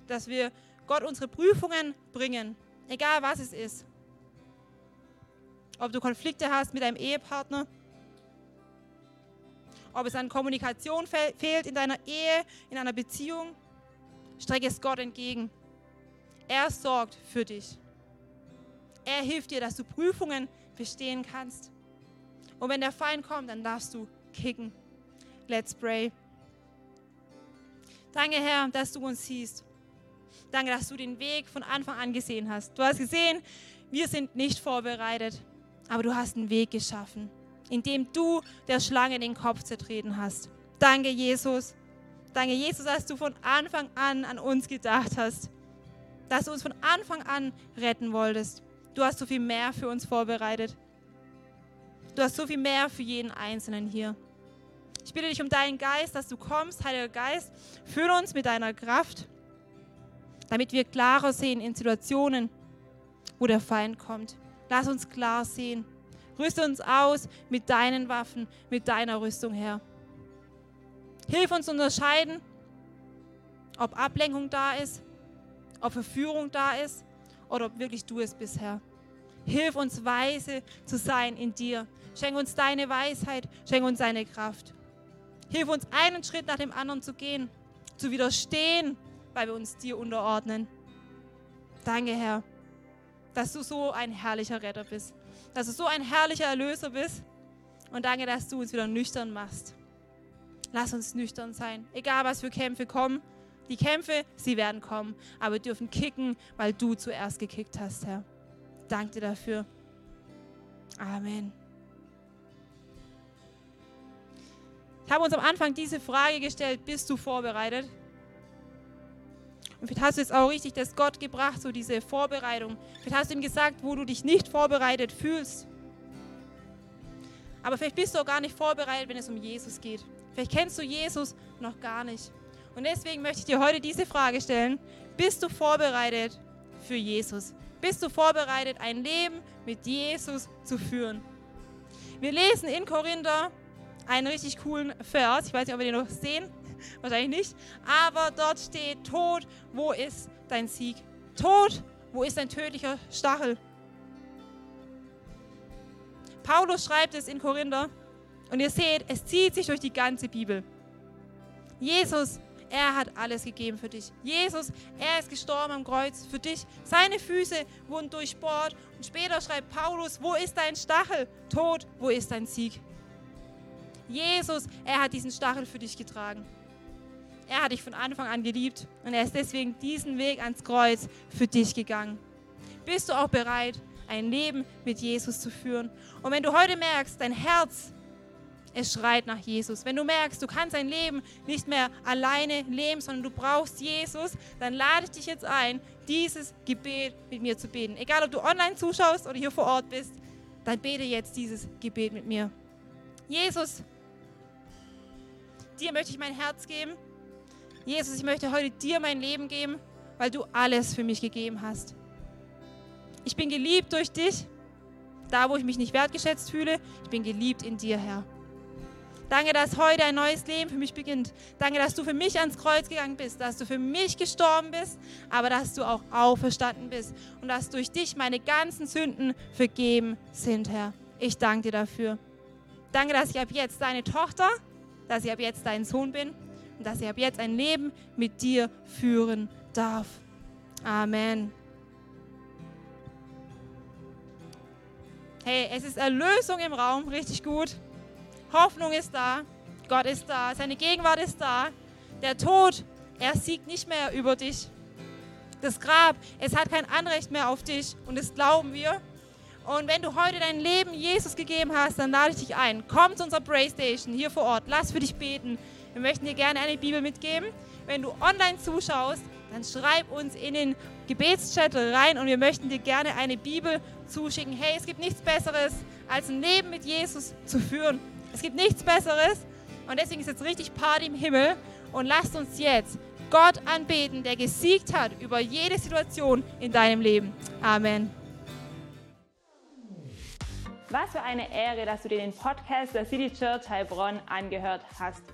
dass wir Gott unsere Prüfungen bringen. Egal was es ist. Ob du Konflikte hast mit deinem Ehepartner, ob es an Kommunikation fe fehlt in deiner Ehe, in einer Beziehung, strecke es Gott entgegen. Er sorgt für dich. Er hilft dir, dass du Prüfungen bestehen kannst. Und wenn der Feind kommt, dann darfst du kicken. Let's pray. Danke, Herr, dass du uns siehst. Danke, dass du den Weg von Anfang an gesehen hast. Du hast gesehen, wir sind nicht vorbereitet, aber du hast einen Weg geschaffen indem du der Schlange den Kopf zertreten hast. Danke, Jesus. Danke, Jesus, dass du von Anfang an an uns gedacht hast. Dass du uns von Anfang an retten wolltest. Du hast so viel mehr für uns vorbereitet. Du hast so viel mehr für jeden Einzelnen hier. Ich bitte dich um deinen Geist, dass du kommst, Heiliger Geist, füll uns mit deiner Kraft, damit wir klarer sehen in Situationen, wo der Feind kommt. Lass uns klar sehen Rüste uns aus mit deinen Waffen, mit deiner Rüstung, Herr. Hilf uns unterscheiden, ob Ablenkung da ist, ob Verführung da ist oder ob wirklich du es bist, Herr. Hilf uns weise zu sein in dir. Schenk uns deine Weisheit, schenk uns deine Kraft. Hilf uns einen Schritt nach dem anderen zu gehen, zu widerstehen, weil wir uns dir unterordnen. Danke, Herr, dass du so ein herrlicher Retter bist, dass du so ein herrlicher Erlöser bist und danke, dass du uns wieder nüchtern machst. Lass uns nüchtern sein, egal was für Kämpfe kommen. Die Kämpfe, sie werden kommen, aber wir dürfen kicken, weil du zuerst gekickt hast, Herr. Danke dir dafür. Amen. Ich habe uns am Anfang diese Frage gestellt, bist du vorbereitet? Vielleicht hast du jetzt auch richtig das Gott gebracht, so diese Vorbereitung. Vielleicht hast du ihm gesagt, wo du dich nicht vorbereitet fühlst. Aber vielleicht bist du auch gar nicht vorbereitet, wenn es um Jesus geht. Vielleicht kennst du Jesus noch gar nicht. Und deswegen möchte ich dir heute diese Frage stellen. Bist du vorbereitet für Jesus? Bist du vorbereitet, ein Leben mit Jesus zu führen? Wir lesen in Korinther einen richtig coolen Vers. Ich weiß nicht, ob wir den noch sehen. Wahrscheinlich nicht. Aber dort steht, Tod, wo ist dein Sieg? Tod, wo ist dein tödlicher Stachel? Paulus schreibt es in Korinther und ihr seht, es zieht sich durch die ganze Bibel. Jesus, er hat alles gegeben für dich. Jesus, er ist gestorben am Kreuz für dich. Seine Füße wurden durchbohrt und später schreibt Paulus, wo ist dein Stachel? Tod, wo ist dein Sieg? Jesus, er hat diesen Stachel für dich getragen. Er hat dich von Anfang an geliebt und er ist deswegen diesen Weg ans Kreuz für dich gegangen. Bist du auch bereit, ein Leben mit Jesus zu führen? Und wenn du heute merkst, dein Herz, es schreit nach Jesus. Wenn du merkst, du kannst dein Leben nicht mehr alleine leben, sondern du brauchst Jesus, dann lade ich dich jetzt ein, dieses Gebet mit mir zu beten. Egal, ob du online zuschaust oder hier vor Ort bist, dann bete jetzt dieses Gebet mit mir. Jesus, dir möchte ich mein Herz geben. Jesus, ich möchte heute dir mein Leben geben, weil du alles für mich gegeben hast. Ich bin geliebt durch dich, da wo ich mich nicht wertgeschätzt fühle. Ich bin geliebt in dir, Herr. Danke, dass heute ein neues Leben für mich beginnt. Danke, dass du für mich ans Kreuz gegangen bist, dass du für mich gestorben bist, aber dass du auch auferstanden bist und dass durch dich meine ganzen Sünden vergeben sind, Herr. Ich danke dir dafür. Danke, dass ich ab jetzt deine Tochter, dass ich ab jetzt dein Sohn bin und dass ich ab jetzt ein Leben mit dir führen darf. Amen. Hey, es ist Erlösung im Raum, richtig gut. Hoffnung ist da, Gott ist da, seine Gegenwart ist da. Der Tod, er siegt nicht mehr über dich. Das Grab, es hat kein Anrecht mehr auf dich und das glauben wir. Und wenn du heute dein Leben Jesus gegeben hast, dann lade ich dich ein. Komm zu unserer Pray Station hier vor Ort. Lass für dich beten. Wir möchten dir gerne eine Bibel mitgeben. Wenn du online zuschaust, dann schreib uns in den Gebetschat rein und wir möchten dir gerne eine Bibel zuschicken. Hey, es gibt nichts Besseres, als ein Leben mit Jesus zu führen. Es gibt nichts Besseres und deswegen ist jetzt richtig Party im Himmel und lasst uns jetzt Gott anbeten, der gesiegt hat über jede Situation in deinem Leben. Amen. Was für eine Ehre, dass du dir den Podcast der City Church Heilbronn angehört hast.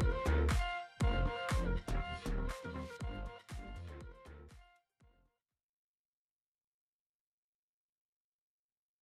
Thank you.